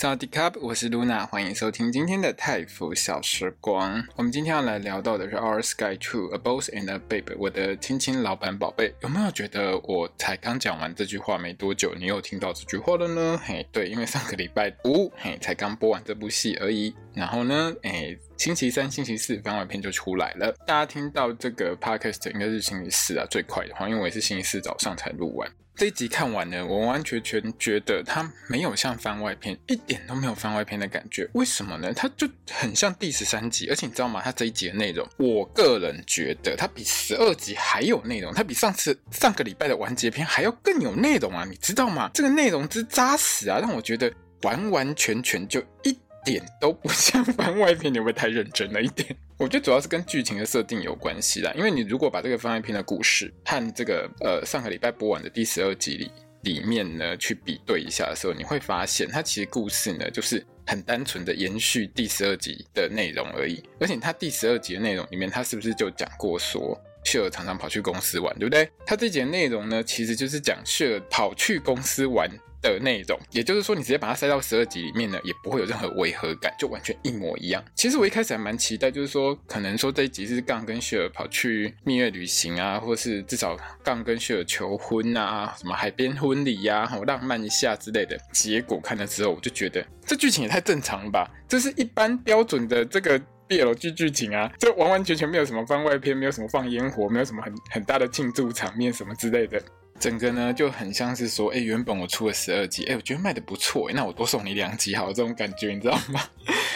早迪卡，我是露娜，欢迎收听今天的泰服小时光。我们今天要来聊到的是《Our Sky Two: A Boss and a Babe》，我的亲亲老板宝贝，有没有觉得我才刚讲完这句话没多久，你又听到这句话了呢？嘿，对，因为上个礼拜五，嘿，才刚播完这部戏而已。然后呢，哎，星期三、星期四番外篇就出来了。大家听到这个 podcast 应该是星期四啊，最快的话，因为我也是星期四早上才录完。这一集看完呢，我完完全全觉得它没有像番外篇，一点都没有番外篇的感觉。为什么呢？它就很像第十三集，而且你知道吗？它这一集的内容，我个人觉得它比十二集还有内容，它比上次上个礼拜的完结篇还要更有内容啊！你知道吗？这个内容之扎实啊，让我觉得完完全全就一点都不像 番外篇。你会太认真了一点？我觉得主要是跟剧情的设定有关系啦，因为你如果把这个番外篇的故事和这个呃上个礼拜播完的第十二集里里面呢去比对一下的时候，你会发现它其实故事呢就是很单纯的延续第十二集的内容而已。而且它第十二集的内容里面，它是不是就讲过说雪儿常常跑去公司玩，对不对？它这集的内容呢，其实就是讲雪儿跑去公司玩。的内容，也就是说，你直接把它塞到十二集里面呢，也不会有任何违和感，就完全一模一样。其实我一开始还蛮期待，就是说，可能说这一集是杠跟雪儿跑去蜜月旅行啊，或是至少杠跟雪儿求婚啊，什么海边婚礼呀，好浪漫一下之类的。结果看了之后，我就觉得这剧情也太正常了吧，这是一般标准的这个 BL 剧剧情啊，这完完全全没有什么番外篇，没有什么放烟火，没有什么很很大的庆祝场面什么之类的。整个呢就很像是说，哎，原本我出了十二集，哎，我觉得卖的不错，那我多送你两集好，这种感觉你知道吗？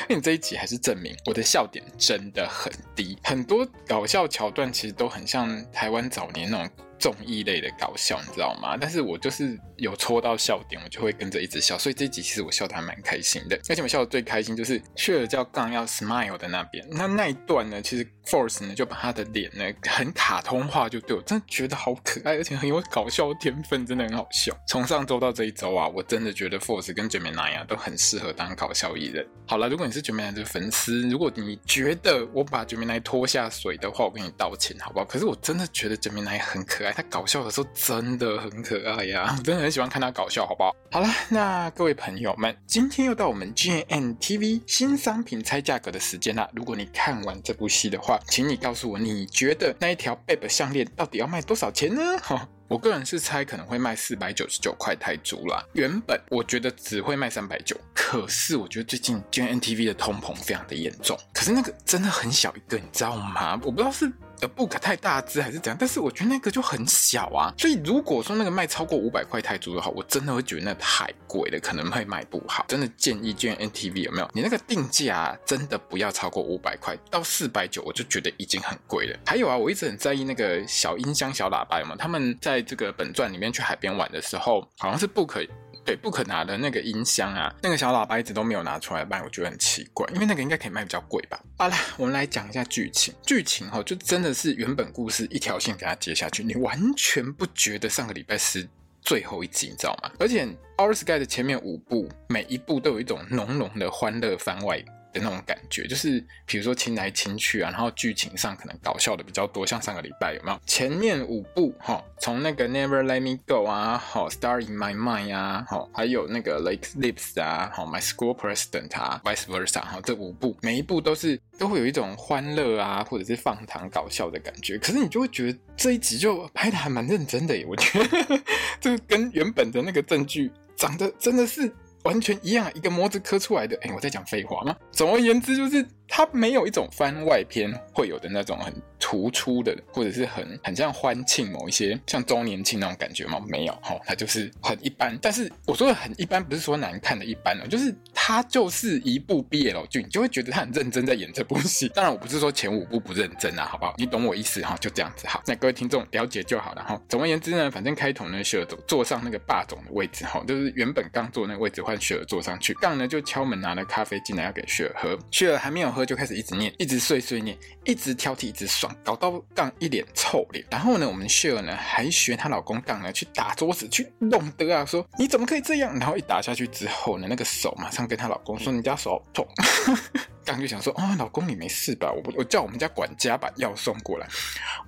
那 你这一集还是证明我的笑点真的很低，很多搞笑桥段其实都很像台湾早年那种。综艺类的搞笑，你知道吗？但是我就是有戳到笑点，我就会跟着一直笑，所以这一集其实我笑的还蛮开心的。而且我笑的最开心就是雪儿叫杠要 smile 的那边，那那一段呢，其实 Force 呢就把他的脸呢很卡通化，就对我真的觉得好可爱，而且很有搞笑天分，真的很好笑。从上周到这一周啊，我真的觉得 Force 跟 Gemini 啊都很适合当搞笑艺人。好了，如果你是 Gemini 的粉丝，如果你觉得我把 Gemini 拖下水的话，我跟你道歉好不好？可是我真的觉得 Gemini 很可爱。他搞笑的时候真的很可爱呀，我真的很喜欢看他搞笑，好不好？好了，那各位朋友们，今天又到我们 GMMTV 新商品猜价格的时间啦。如果你看完这部戏的话，请你告诉我，你觉得那一条 Babe 项链到底要卖多少钱呢？哈，我个人是猜可能会卖四百九十九块泰铢啦。原本我觉得只会卖三百九，可是我觉得最近 G N T V 的通膨非常的严重，可是那个真的很小一个，你知道吗？我不知道是。不可太大只还是怎样？但是我觉得那个就很小啊，所以如果说那个卖超过五百块泰铢的话，我真的会觉得那太贵了，可能会卖不好。真的建议 GMMTV 有没有？你那个定价，真的不要超过五百块，到四百九我就觉得已经很贵了。还有啊，我一直很在意那个小音箱、小喇叭有没有？他们在这个本传里面去海边玩的时候，好像是不可以。对，不可拿的那个音箱啊，那个小喇叭一直都没有拿出来卖，我觉得很奇怪，因为那个应该可以卖比较贵吧。好啦，我们来讲一下剧情。剧情哈，就真的是原本故事一条线给它接下去，你完全不觉得上个礼拜是最后一集，你知道吗？而且《Our Sky》的前面五部，每一部都有一种浓浓的欢乐番外。的那种感觉，就是比如说亲来亲去啊，然后剧情上可能搞笑的比较多，像上个礼拜有没有？前面五部哈，从那个 Never Let Me Go 啊，好 Star in My Mind 啊，好还有那个 Lake Lips 啊，好 My School President 啊，Vice Versa 哈，这五部每一部都是都会有一种欢乐啊，或者是放糖搞笑的感觉。可是你就会觉得这一集就拍的还蛮认真的耶，我觉得 这跟原本的那个正剧长得真的是。完全一样，一个模子刻出来的。哎，我在讲废话吗？总而言之，就是它没有一种番外篇会有的那种很突出的，或者是很很像欢庆某一些像周年庆那种感觉吗？没有，哈，它就是很一般。但是我说的很一般，不是说难看的一般哦，就是它就是一部 BL 剧，你就会觉得他很认真在演这部戏。当然，我不是说前五部不认真啊，好不好？你懂我意思哈？就这样子好。那各位听众了解就好了哈。总而言之呢，反正开头呢，雪儿坐上那个霸总的位置哈，就是原本刚坐那个位置换雪儿坐上去，杠呢就敲门拿了咖啡进来要给雪儿喝，雪儿还没有喝就开始一直念，一直碎碎念，一直挑剔，一直爽，搞到杠一脸臭脸。然后呢，我们 Share 呢还学她老公杠呢去打桌子，去弄得啊，说你怎么可以这样？然后一打下去之后呢，那个手马上跟她老公说：“你家手好痛。”刚就想说：“哦，老公你没事吧？我我叫我们家管家把药送过来。”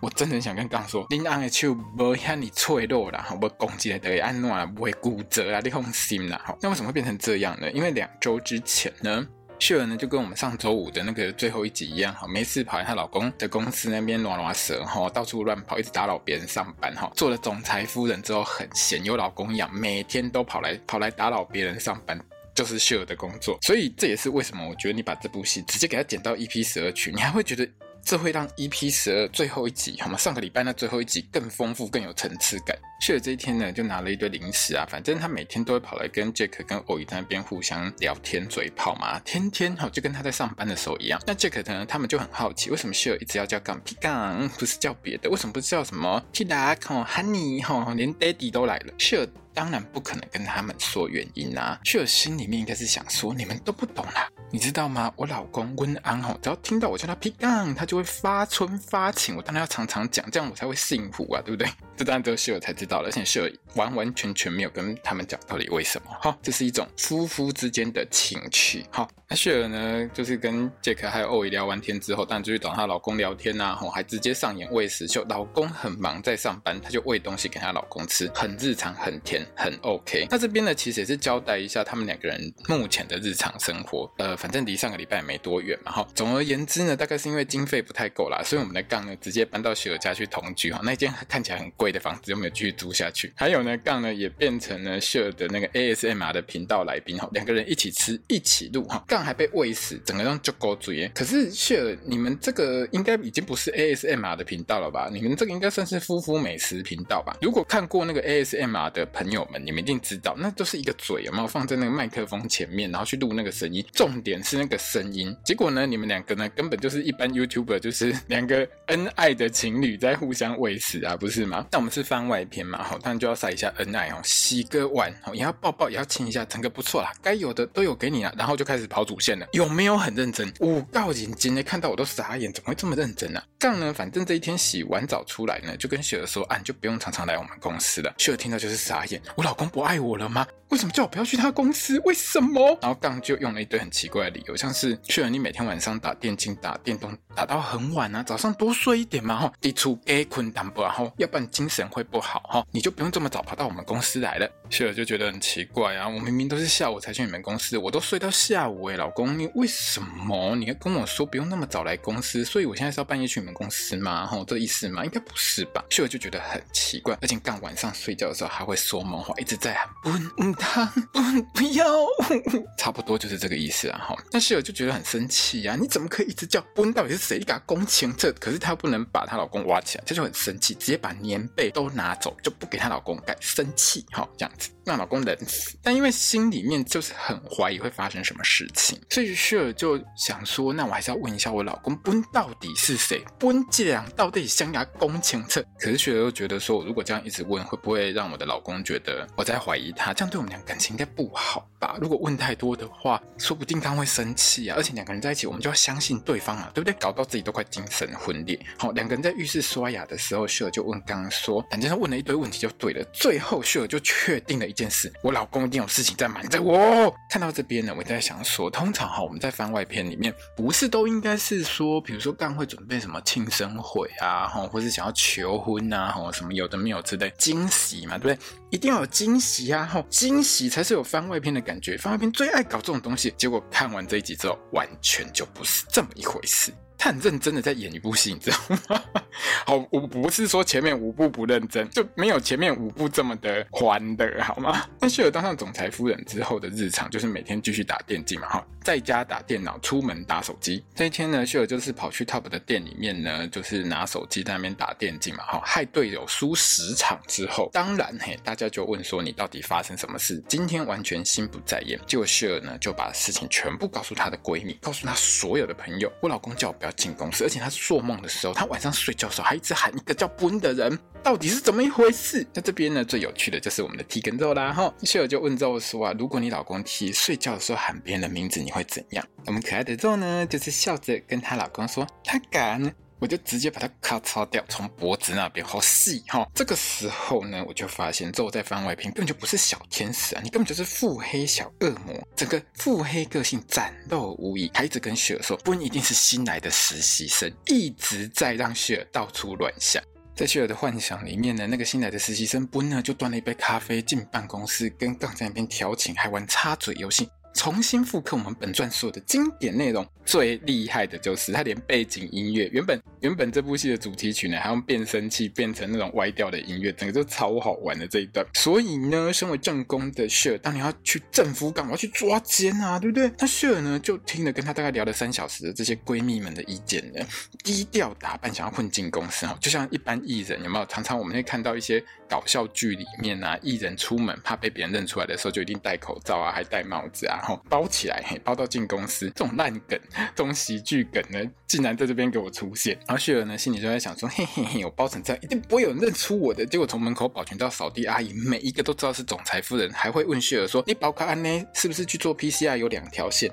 我真的很想跟刚说：“你安的手不像你脆弱啦，不攻击来的安诺不会骨折啊，你放心啦。”好，那为什么会变成这样呢？因为两周之前呢。秀儿呢，就跟我们上周五的那个最后一集一样，哈，没事跑来她老公的公司那边拉拉蛇，哈，到处乱跑，一直打扰别人上班，哈，做了总裁夫人之后很闲，有老公养，每天都跑来跑来打扰别人上班，就是秀儿的工作。所以这也是为什么我觉得你把这部戏直接给她剪到一批蛇群，你还会觉得。这会让 EP 十二最后一集，好吗？上个礼拜那最后一集更丰富、更有层次感。去了这一天呢，就拿了一堆零食啊，反正他每天都会跑来跟 Jack 跟欧 i 在那边互相聊天、嘴炮嘛，天天哈就跟他在上班的时候一样。那 Jack 呢，他们就很好奇，为什么 Share 一直要叫杠皮杠，不是叫别的？为什么不是叫什么 Tida、Honey 哈？连 Daddy 都来了秀当然不可能跟他们说原因啊。秀儿心里面应该是想说，你们都不懂啦。你知道吗？我老公温安吼，只要听到我叫他皮杠，他就会发春发情。我当然要常常讲，这样我才会幸福啊，对不对？这当然只有秀友才知道了，而且秀友完完全全没有跟他们讲到底为什么。哈，这是一种夫妇之间的情趣。好，那秀友呢，就是跟杰克还有欧伊聊完天之后，当然就去找她老公聊天呐，吼，还直接上演喂食秀。老公很忙在上班，她就喂东西给她老公吃，很日常，很甜，很 OK。那这边呢，其实也是交代一下他们两个人目前的日常生活。呃，反正离上个礼拜也没多远嘛。哈，总而言之呢，大概是因为经费不太够啦，所以我们的杠呢直接搬到秀友家去同居。哈，那间看起来很贵。的房子有没有继续租下去？还有呢，杠呢也变成了 s h r 的那个 ASMR 的频道来宾哈，两个人一起吃一起录哈，杠还被喂死，整个人就狗嘴。可是 s h r 你们这个应该已经不是 ASMR 的频道了吧？你们这个应该算是夫妇美食频道吧？如果看过那个 ASMR 的朋友们，你们一定知道，那都是一个嘴有没有放在那个麦克风前面，然后去录那个声音，重点是那个声音。结果呢，你们两个呢根本就是一般 YouTuber，就是两个恩爱的情侣在互相喂食啊，不是吗？那我们是番外篇嘛，好，当然就要晒一下恩爱哦，洗个碗哦，也要抱抱，也要亲一下，整个不错啦，该有的都有给你了，然后就开始跑主线了，有没有很认真？五告眼睛呢，看到我都傻眼，怎么会这么认真呢、啊？这样呢，反正这一天洗完澡出来呢，就跟雪儿说，啊，你就不用常常来我们公司了。雪儿听到就是傻眼，我老公不爱我了吗？为什么叫我不要去他公司？为什么？然后杠就用了一堆很奇怪的理由，像是雪儿，你每天晚上打电竞、打电动打到很晚啊，早上多睡一点嘛，哈，低处给困淡薄，然后要不然精神会不好，哈，你就不用这么早跑到我们公司来了。雪儿就觉得很奇怪啊，我明明都是下午才去你们公司，我都睡到下午诶，老公，你为什么你要跟我说不用那么早来公司？所以我现在是要半夜去你们公司吗？哈，这意思吗？应该不是吧？雪儿就觉得很奇怪，而且杠晚上睡觉的时候还会说梦话，一直在喊不。他不不要，差不多就是这个意思啊哈。那室友就觉得很生气呀，你怎么可以一直叫温？到底是谁？给他公情这，可是她不能把她老公挖起来，她就很生气，直接把棉被都拿走，就不给她老公盖，生气哈这样子。让老公冷死，但因为心里面就是很怀疑会发生什么事情，所以 Share 就想说，那我还是要问一下我老公，温到底是谁？温这样到底想要公情测？可是雪儿又觉得说，如果这样一直问，会不会让我的老公觉得我在怀疑他？这样对我感情应该不好吧？如果问太多的话，说不定他会生气啊。而且两个人在一起，我们就要相信对方啊，对不对？搞到自己都快精神分裂。好，两个人在浴室刷牙的时候秀儿就问刚刚说，反正他问了一堆问题就对了。最后秀儿就确定了一件事，我老公一定有事情在瞒着我。看到这边呢，我在想说，通常哈，我们在番外篇里面，不是都应该是说，比如说刚会准备什么庆生会啊，哈，或是想要求婚啊，哈，什么有的没有之类惊喜嘛，对不对？一定要有惊喜啊，哈，惊喜才是有番外篇的感觉。番外篇最爱搞这种东西，结果看完这一集之后，完全就不是这么一回事。他很认真的在演一部戏，你知道吗？好，我不是说前面五部不认真，就没有前面五部这么的欢的，好吗？那雪儿当上总裁夫人之后的日常，就是每天继续打电竞嘛，哈，在家打电脑，出门打手机。这一天呢，秀儿就是跑去 Top 的店里面呢，就是拿手机在那边打电竞嘛，哈，害队友输十场之后，当然嘿，大家就问说你到底发生什么事？今天完全心不在焉，结果秀儿呢就把事情全部告诉她的闺蜜，告诉她所有的朋友，我老公叫我不要进公司，而且他做梦的时候，他晚上睡觉的时候还一直喊一个叫布恩的人，到底是怎么一回事？那这边呢，最有趣的就是我们的 T 跟 Zoe 啦，哈，秀友就问 Zoe 说啊，如果你老公 T 睡觉的时候喊别人的名字，你会怎样？我们可爱的 Zoe 呢，就是笑着跟她老公说，他敢。我就直接把它咔嚓掉，从脖子那边好细哈。这个时候呢，我就发现坐在番外篇根本就不是小天使啊，你根本就是腹黑小恶魔，整个腹黑个性展露无遗，还一直跟雪儿说，不一定是新来的实习生，一直在让雪儿到处乱想。在雪儿的幻想里面呢，那个新来的实习生不呢就端了一杯咖啡进办公室，跟杠在那边调情，还玩插嘴游戏。重新复刻我们本传所有的经典内容，最厉害的就是他连背景音乐，原本原本这部戏的主题曲呢，还用变声器变成那种歪调的音乐，整个就超好玩的这一段。所以呢，身为正宫的谢尔，当你要去政府干嘛？要去抓奸啊，对不对？那谢尔呢，就听了跟他大概聊了三小时的这些闺蜜们的意见呢，低调打扮，想要混进公司哈，就像一般艺人有没有？常常我们会看到一些搞笑剧里面啊，艺人出门怕被别人认出来的时候，就一定戴口罩啊，还戴帽子啊。然后包起来，嘿，包到进公司，这种烂梗，这种喜剧梗呢，竟然在这边给我出现。然后雪儿呢，心里就在想说，嘿嘿嘿，我包成这样，一定不会有人认出我的。结果从门口保全到扫地阿姨，每一个都知道是总裁夫人，还会问雪儿说，你包卡安呢？是不是去做 PCR 有两条线？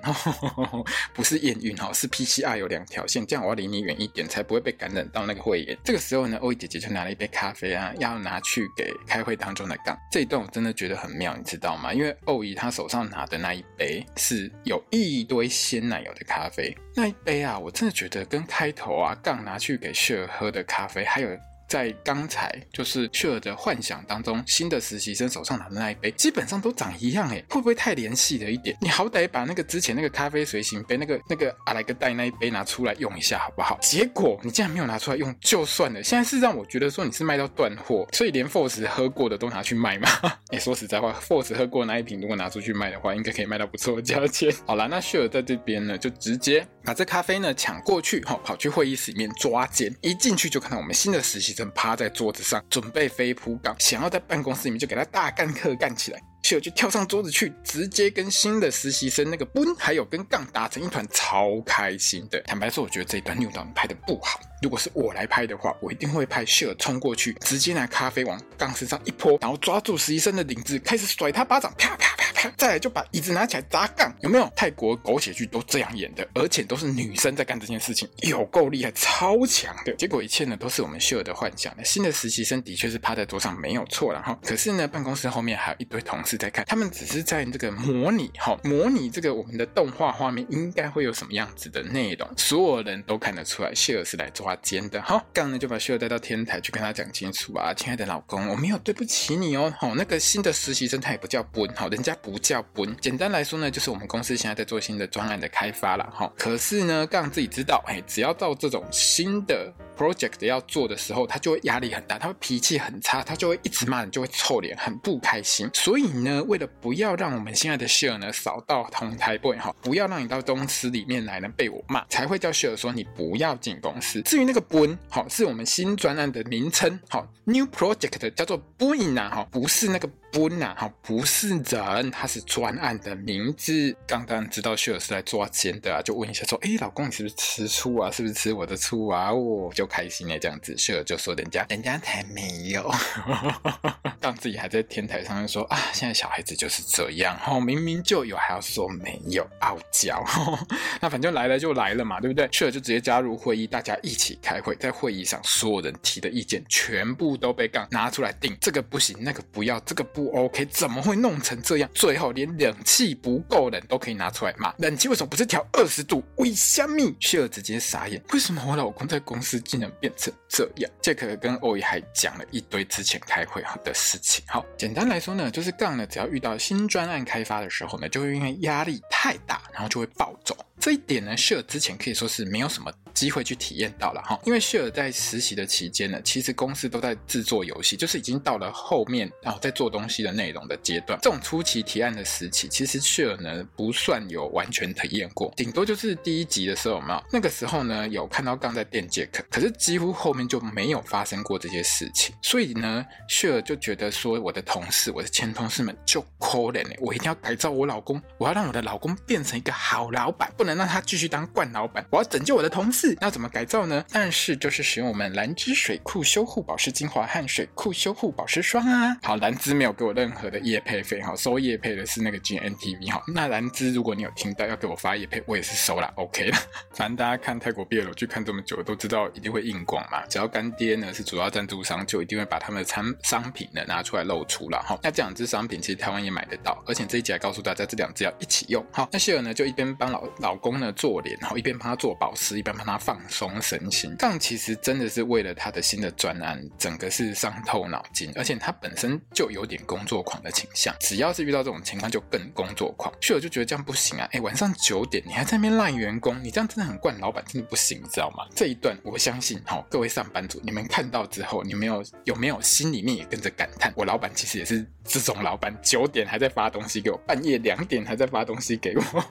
不是验孕哈，是 PCR 有两条线，这样我要离你远一点，才不会被感染到那个肺炎。这个时候呢，欧伊姐姐就拿了一杯咖啡啊，要拿去给开会当中的杠。这一段我真的觉得很妙，你知道吗？因为欧姨她手上拿的那一杯。是有一堆鲜奶油的咖啡，那一杯啊，我真的觉得跟开头啊杠拿去给雪儿喝的咖啡，还有。在刚才就是雪儿的幻想当中，新的实习生手上拿的那一杯，基本上都长一样哎，会不会太联系了一点？你好歹把那个之前那个咖啡随行杯，那个那个阿莱格带那一杯拿出来用一下好不好？结果你竟然没有拿出来用，就算了。现在是让我觉得说你是卖到断货，所以连 Force 喝过的都拿去卖吗？哎，说实在话，Force 喝过那一瓶如果拿出去卖的话，应该可以卖到不错的价钱。好啦，那雪儿在这边呢，就直接把这咖啡呢抢过去，哈，跑去会议室里面抓奸，一进去就看到我们新的实习正。趴在桌子上，准备飞扑岗，想要在办公室里面就给他大干特干起来。谢尔就跳上桌子去，直接跟新的实习生那个 Boone 还有跟杠打成一团，超开心的。坦白说，我觉得这一段六导拍的不好。如果是我来拍的话，我一定会派谢尔冲过去，直接拿咖啡往杠身上一泼，然后抓住实习生的领子，开始甩他巴掌，啪啪啪啪，再来就把椅子拿起来砸杠。有没有？泰国狗血剧都这样演的，而且都是女生在干这件事情，有够厉害，超强的。结果一切呢，都是我们谢尔的幻想。新的实习生的确是趴在桌上没有错，然后可是呢，办公室后面还有一堆同事。在看，他们只是在这个模拟，哈，模拟这个我们的动画画面应该会有什么样子的内容，所有人都看得出来，谢尔是来抓奸的，好，刚呢就把谢尔带到天台去跟他讲清楚啊，亲爱的老公，我没有对不起你哦，好，那个新的实习生他也不叫本哈，人家不叫本简单来说呢，就是我们公司现在在做新的专案的开发了，哈，可是呢，刚自己知道，哎，只要到这种新的。Project 要做的时候，他就会压力很大，他会脾气很差，他就会一直骂人，就会臭脸，很不开心。所以呢，为了不要让我们现在的 Share 呢扫到同台背哈，不要让你到公司里面来呢被我骂，才会叫 Share 说你不要进公司。至于那个 Boone 好，是我们新专案的名称，好，New Project 叫做 Boone 啊，哈，不是那个。不呐，哈，不是人，他是专案的名字。刚刚知道秀尔是来抓奸的啊，就问一下说，哎，老公，你是不是吃醋啊？是不是吃我的醋啊？哦，就就开心了，这样子，谢尔就说人家，人家才没有。当自己还在天台上面说啊，现在小孩子就是这样，哦，明明就有，还要说没有，傲娇。那反正来了就来了嘛，对不对？去了就直接加入会议，大家一起开会。在会议上，所有人提的意见全部都被杠拿出来定，这个不行，那个不要，这个不。OK，怎么会弄成这样？最后连冷气不够冷都可以拿出来骂。冷气为什么不是调二十度？为什么？去了直接傻眼。为什么我老公在公司竟然变成这样？杰克跟欧伊还讲了一堆之前开会的事事情。好，简单来说呢，就是杠呢，只要遇到新专案开发的时候呢，就会因为压力太大，然后就会暴走。这一点呢，谢尔之前可以说是没有什么机会去体验到了哈，因为谢尔在实习的期间呢，其实公司都在制作游戏，就是已经到了后面然后在做东西的内容的阶段。这种初期提案的时期，其实谢尔呢不算有完全体验过，顶多就是第一集的时候嘛，那个时候呢有看到刚在电杰克，可是几乎后面就没有发生过这些事情，所以呢，谢尔就觉得说，我的同事，我的前同事们就可怜，我一定要改造我老公，我要让我的老公变成一个好老板，不能。让他继续当冠老板，我要拯救我的同事，那怎么改造呢？但是就是使用我们兰芝水库修护保湿精华和水库修护保湿霜啊。好，兰芝没有给我任何的业配费，哈，收业配的是那个 GNTV，哈。那兰芝如果你有听到要给我发业配，我也是收了，OK 了。反正大家看泰国 BL 剧看这么久，都知道一定会硬广嘛。只要干爹呢是主要赞助商，就一定会把他们的产商品呢拿出来露出了，哈。那这两支商品其实台湾也买得到，而且这一集还告诉大家这两支要一起用，好。那谢尔呢就一边帮老老老公呢做脸，然后一边帮他做保湿，一边帮他放松身心。这样其实真的是为了他的新的专案，整个是伤透脑筋，而且他本身就有点工作狂的倾向，只要是遇到这种情况就更工作狂。谢尔就觉得这样不行啊，哎，晚上九点你还在那边赖员工，你这样真的很惯老板，真的不行，你知道吗？这一段我相信，好，各位上班族，你们看到之后，你们有有没有心里面也跟着感叹，我老板其实也是这种老板，九点还在发东西给我，半夜两点还在发东西给我。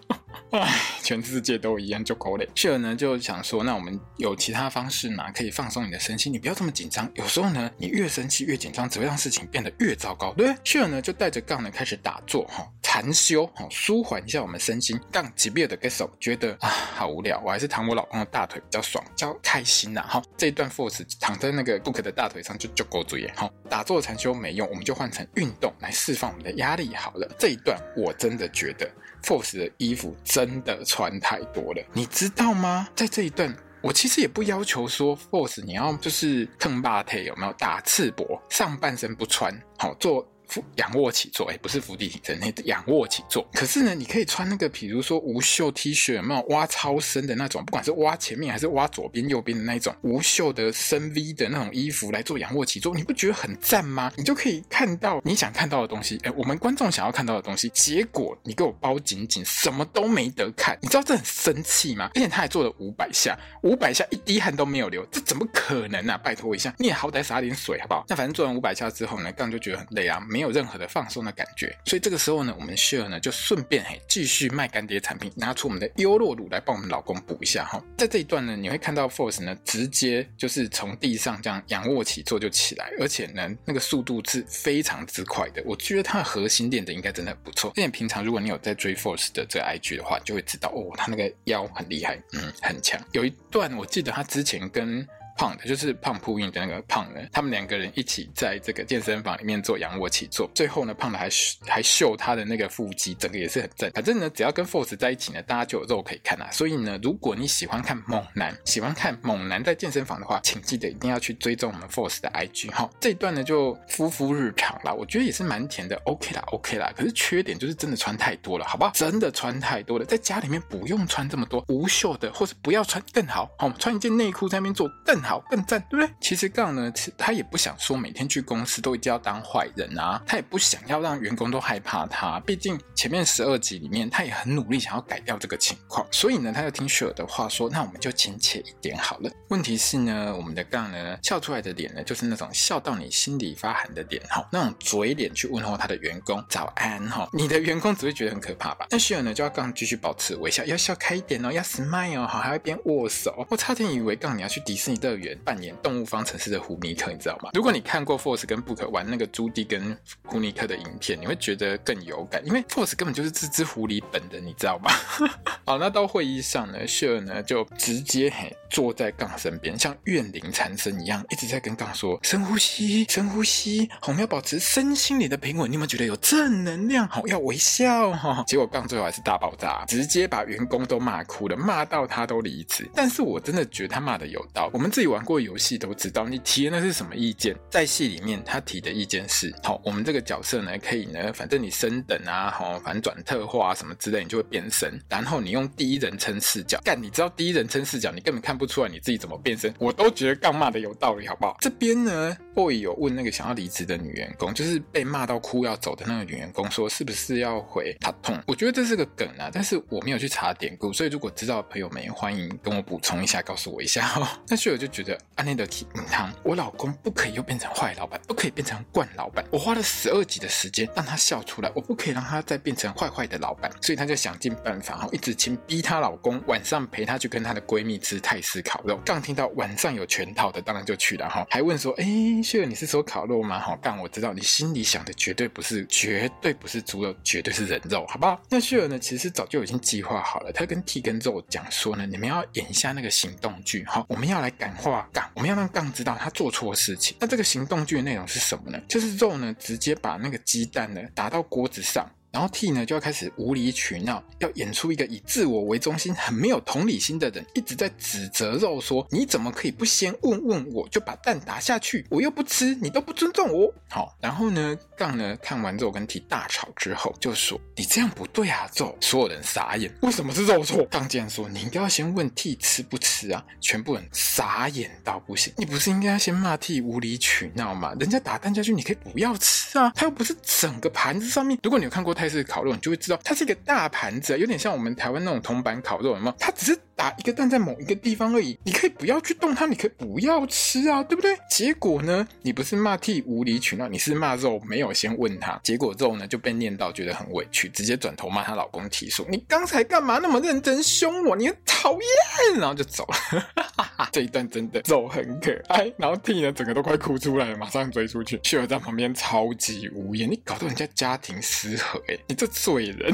唉，全世界都一样，就够累。谢尔呢就想说，那我们有其他方式嘛，可以放松你的身心，你不要这么紧张。有时候呢，你越生气越紧张，只会让事情变得越糟糕，对不对？谢尔呢就带着杠呢开始打坐，哈，禅修，哈，舒缓一下我们身心。杠级别的歌手觉得啊，好无聊，我还是躺我老公的大腿比较爽，比较开心呐。哈，这一段 Force 躺在那个 Book 的大腿上就就够注意。哈，打坐禅修没用，我们就换成运动来释放我们的压力好了。这一段我真的觉得。Force 的衣服真的穿太多了，你知道吗？在这一段，我其实也不要求说 Force 你要就是蹭霸腿有没有打赤膊，上半身不穿，好做。仰卧起坐，哎，不是伏地挺身，那仰卧起坐。可是呢，你可以穿那个，比如说无袖 T 恤，有没有挖超深的那种？不管是挖前面还是挖左边、右边的那种无袖的深 V 的那种衣服来做仰卧起坐，你不觉得很赞吗？你就可以看到你想看到的东西，哎，我们观众想要看到的东西。结果你给我包紧紧，什么都没得看，你知道这很生气吗？而且他还做了五百下，五百下一滴汗都没有流，这怎么可能啊？拜托一下，你也好歹洒点水好不好？那反正做完五百下之后呢，杠就觉得很累啊，没没有任何的放松。的感觉，所以这个时候呢，我们 Share 呢就顺便嘿继续卖干爹产品，拿出我们的优酪乳来帮我们老公补一下哈。在这一段呢，你会看到 Force 呢直接就是从地上这样仰卧起坐就起来，而且呢那个速度是非常之快的。我觉得他的核心练的应该真的很不错。而且平常如果你有在追 Force 的这个 IG 的话，就会知道哦，他那个腰很厉害，嗯，很强。有一段我记得他之前跟胖的就是胖扑印的那个胖人，他们两个人一起在这个健身房里面做仰卧起坐，最后呢，胖的还还秀他的那个腹肌，整个也是很正。反正呢，只要跟 Force 在一起呢，大家就有肉可以看啊。所以呢，如果你喜欢看猛男，喜欢看猛男在健身房的话，请记得一定要去追踪我们 Force 的 IG 哈。这一段呢，就夫妇日常啦，我觉得也是蛮甜的，OK 啦，OK 啦。可是缺点就是真的穿太多了，好不好？真的穿太多了，在家里面不用穿这么多无袖的，或是不要穿更好，好穿一件内裤在那边做更好更赞，对不对？其实杠呢，他也不想说每天去公司都一定要当坏人啊，他也不想要让员工都害怕他。毕竟前面十二集里面，他也很努力想要改掉这个情况，所以呢，他就听雪儿的话说，那我们就亲切一点好了。问题是呢，我们的杠呢，笑出来的脸呢，就是那种笑到你心里发寒的脸哈，那种嘴脸去问候他的员工早安哈，你的员工只会觉得很可怕吧？那雪儿呢，就要杠继续保持微笑，要笑开一点哦，要 smile 哦，好，还要一边握手。我差点以为杠你要去迪士尼的扮演动物方程式的胡尼克，你知道吗？如果你看过 Force 跟 Book 玩那个朱迪跟胡尼克的影片，你会觉得更有感，因为 Force 根本就是这只狐狸本人，你知道吗？好，那到会议上呢秀呢就直接嘿坐在杠身边，像怨灵缠身一样，一直在跟杠说：深呼吸，深呼吸，我们要保持身心里的平稳。你有没有觉得有正能量？好，要微笑哈。结果杠最后还是大爆炸，直接把员工都骂哭了，骂到他都离职。但是我真的觉得他骂的有道，我们自己玩过游戏都知道，你提的那是什么意见？在戏里面他提的意见是：好，我们这个角色呢，可以呢，反正你升等啊，好，反转特化啊什么之类，你就会变身。然后你用第一人称视角干，你知道第一人称视角，你根本看不出来你自己怎么变身。我都觉得杠骂的有道理，好不好？这边呢，Boy 有问那个想要离职的女员工，就是被骂到哭要走的那个女员工，说是不是要回塔痛？我觉得这是个梗啊，但是我没有去查典故，所以如果知道的朋友们，欢迎跟我补充一下，告诉我一下哦。那雪儿就觉得安内的体汤，我老公不可以又变成坏老板，不可以变成惯老板。我花了十二集的时间让他笑出来，我不可以让他再变成坏坏的老板。所以他就想尽办法，哈，一直请逼她老公晚上陪她去跟她的闺蜜吃泰式烤肉。刚听到晚上有全套的，当然就去了，哈，还问说，哎，秀儿你是说烤肉吗？哈，但我知道你心里想的绝对不是，绝对不是猪肉，绝对是人肉，好不好？那秀儿呢，其实早就已经计划好了，他跟 T 跟肉讲说呢，你们要演一下那个行动剧，哈，我们要来感话杠，我们要让杠知道他做错事情。那这个行动剧的内容是什么呢？就是肉呢，直接把那个鸡蛋呢打到锅子上。然后 T 呢就要开始无理取闹，要演出一个以自我为中心、很没有同理心的人，一直在指责肉说：“你怎么可以不先问问我就把蛋打下去？我又不吃，你都不尊重我。”好，然后呢，杠呢看完肉跟 T 大吵之后，就说：“你这样不对啊，肉！”所有人傻眼，为什么是肉错？杠竟然说：“你应该要先问 T 吃不吃啊！”全部人傻眼到不行。你不是应该要先骂 T 无理取闹吗？人家打蛋下去，你可以不要吃啊！他又不是整个盘子上面。如果你有看过泰式烤肉，你就会知道，它是一个大盘子，有点像我们台湾那种铜板烤肉，有没有？它只是打一个蛋在某一个地方而已，你可以不要去动它，你可以不要吃啊，对不对？结果呢，你不是骂 T 无理取闹，你是骂肉没有先问他，结果肉呢就被念到觉得很委屈，直接转头骂她老公 T 说：“你刚才干嘛那么认真凶我？你很讨厌！”然后就走了。这一段真的肉很可爱，然后 T 呢整个都快哭出来了，马上追出去，雪儿在旁边超级无言，你搞到人家家庭失和，哎，你这罪人。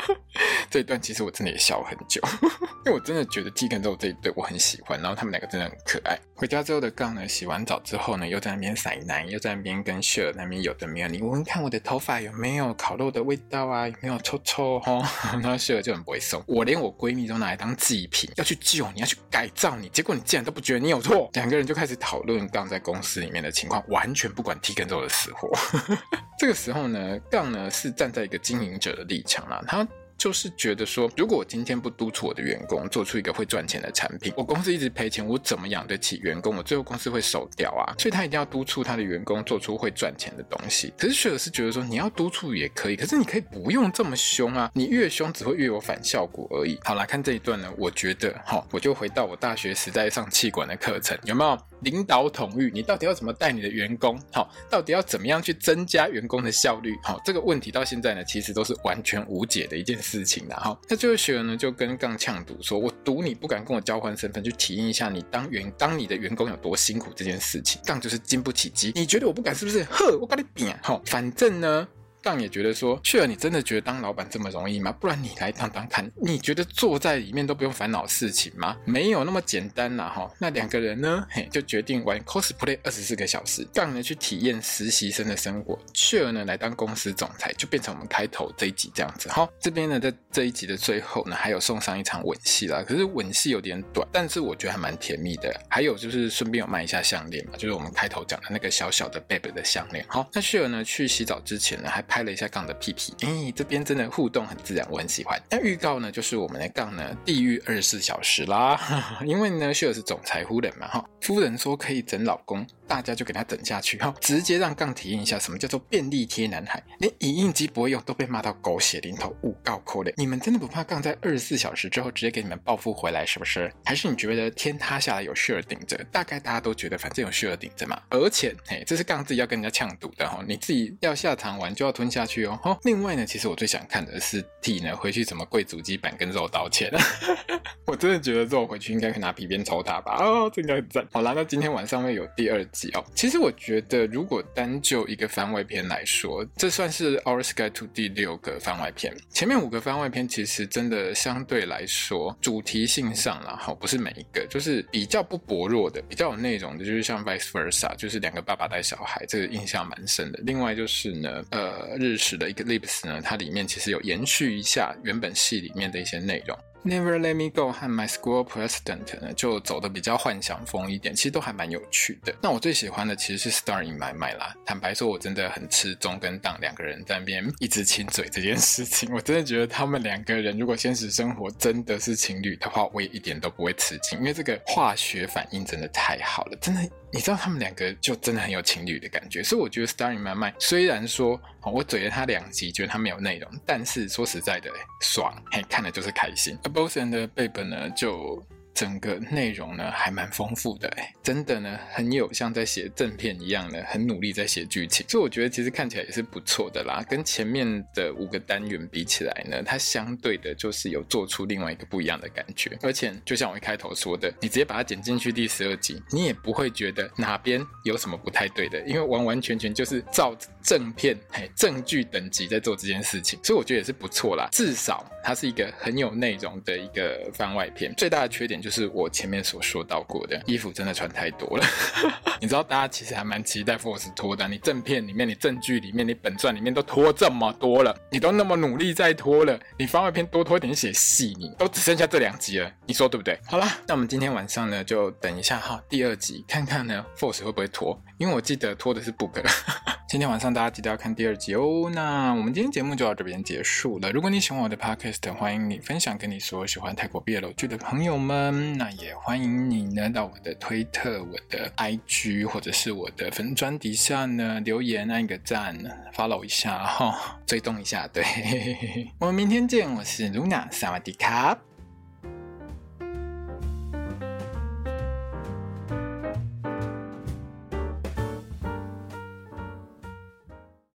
这一段其实我真的也笑很久，因为我真的觉得 T 跟肉这一对我很喜欢，然后他们两个真的很可爱。回家之后的杠呢，洗完澡之后呢，又在那边塞奶，又在那边跟雪儿那边有的没有，你闻看我的头发有没有烤肉的味道啊？有没有臭臭哈？然后雪儿就很不会送，我连我闺蜜都拿来当祭品，要去救你，要去改造你，结果你竟然都不觉得你有错，两个人就开始讨论杠在公司里面的情况，完全不管 T 跟肉的死活。这个时候呢，杠呢是站在一个经营者的立场啦，他。就是觉得说，如果我今天不督促我的员工做出一个会赚钱的产品，我公司一直赔钱，我怎么养得起员工？我最后公司会收掉啊！所以他一定要督促他的员工做出会赚钱的东西。可是雪儿是觉得说，你要督促也可以，可是你可以不用这么凶啊！你越凶只会越有反效果而已。好，来看这一段呢，我觉得哈，我就回到我大学时代上企管的课程，有没有？领导统御，你到底要怎么带你的员工？好，到底要怎么样去增加员工的效率？好，这个问题到现在呢，其实都是完全无解的一件事情了。哈，那这位学员呢，就跟杠呛赌说：“我赌你不敢跟我交换身份，去体验一下你当员当你的员工有多辛苦这件事情。”杠就是经不起激，你觉得我不敢是不是？呵，我跟你比啊！好，反正呢。杠也觉得说，雪儿，你真的觉得当老板这么容易吗？不然你来当当看，你觉得坐在里面都不用烦恼事情吗？没有那么简单呐！哈，那两个人呢，嘿，就决定玩 cosplay 二十四个小时。杠呢去体验实习生的生活，雪儿呢来当公司总裁，就变成我们开头这一集这样子。好，这边呢在这一集的最后呢，还有送上一场吻戏啦。可是吻戏有点短，但是我觉得还蛮甜蜜的。还有就是顺便有卖一下项链嘛，就是我们开头讲的那个小小的 baby 的项链。好，那雪儿呢去洗澡之前呢，还拍拍了一下杠的屁屁，哎，这边真的互动很自然，我很喜欢。那预告呢，就是我们的杠呢，地狱二十四小时啦，因为呢，秀儿是总裁夫人嘛，哈，夫人说可以整老公。大家就给他整下去，哈，直接让杠体验一下什么叫做便利贴男孩，连影印机不会用都被骂到狗血淋头，诬告扣脸。你们真的不怕杠在二十四小时之后直接给你们报复回来，是不是？还是你觉得天塌下来有雪儿顶着？大概大家都觉得反正有雪儿顶着嘛。而且，嘿，这是杠自己要跟人家呛赌的哈，你自己要下场玩就要吞下去哦。哈，另外呢，其实我最想看的是 T 呢回去怎么跪主机板跟肉道歉。我真的觉得肉回去应该可以拿皮鞭抽他吧？哦，这应该很赞。好啦，那今天晚上会有第二哦。其实我觉得，如果单就一个番外篇来说，这算是《Our Sky to》第六个番外篇。前面五个番外篇其实真的相对来说，主题性上啦，好，不是每一个，就是比较不薄弱的，比较有内容的，就是像《Vice Versa》，就是两个爸爸带小孩，这个印象蛮深的。另外就是呢，呃，日食的 Eclipse 呢，它里面其实有延续一下原本戏里面的一些内容。Never Let Me Go 和 My School President 呢，就走的比较幻想风一点，其实都还蛮有趣的。那我最喜欢的其实是 Star in My Mind 啦。坦白说，我真的很吃中跟当两个人在那边一直亲嘴这件事情。我真的觉得他们两个人如果现实生活真的是情侣的话，我也一点都不会吃惊，因为这个化学反应真的太好了，真的。你知道他们两个就真的很有情侣的感觉，所以我觉得《Star in My Mind》虽然说我嘴了他两集，觉得他没有内容，但是说实在的，爽，嘿，看的就是开心。A Boss and a Babe 呢，就整个内容呢还蛮丰富的，哎，真的呢很有像在写正片一样的，很努力在写剧情，所以我觉得其实看起来也是不错的啦。跟前面的五个单元比起来呢，它相对的就是有做出另外一个不一样的感觉，而且就像我一开头说的，你直接把它剪进去第十二集，你也不会觉得哪边有什么不太对的，因为完完全全就是照正片、嘿正剧等级在做这件事情，所以我觉得也是不错啦。至少它是一个很有内容的一个番外篇。最大的缺点就就是我前面所说到过的，衣服真的穿太多了。你知道大家其实还蛮期待 Force 脱的，你正片里面、你正剧里面、你本传里面都脱这么多了，你都那么努力在脱了，你番外篇多脱点写细，你都只剩下这两集了，你说对不对？好啦，那我们今天晚上呢，就等一下哈，第二集看看呢 Force 会不会脱，因为我记得脱的是 Book。今天晚上大家记得要看第二集哦。那我们今天节目就到这边结束了。如果你喜欢我的 Podcast，欢迎你分享给你所有喜欢泰国 BL 剧的朋友们。那也欢迎你呢到我的推特、我的 IG 或者是我的粉专底下呢留言，按一个赞，follow 一下哈，追踪一下。对，我们明天见。我是 Luna，萨瓦迪卡。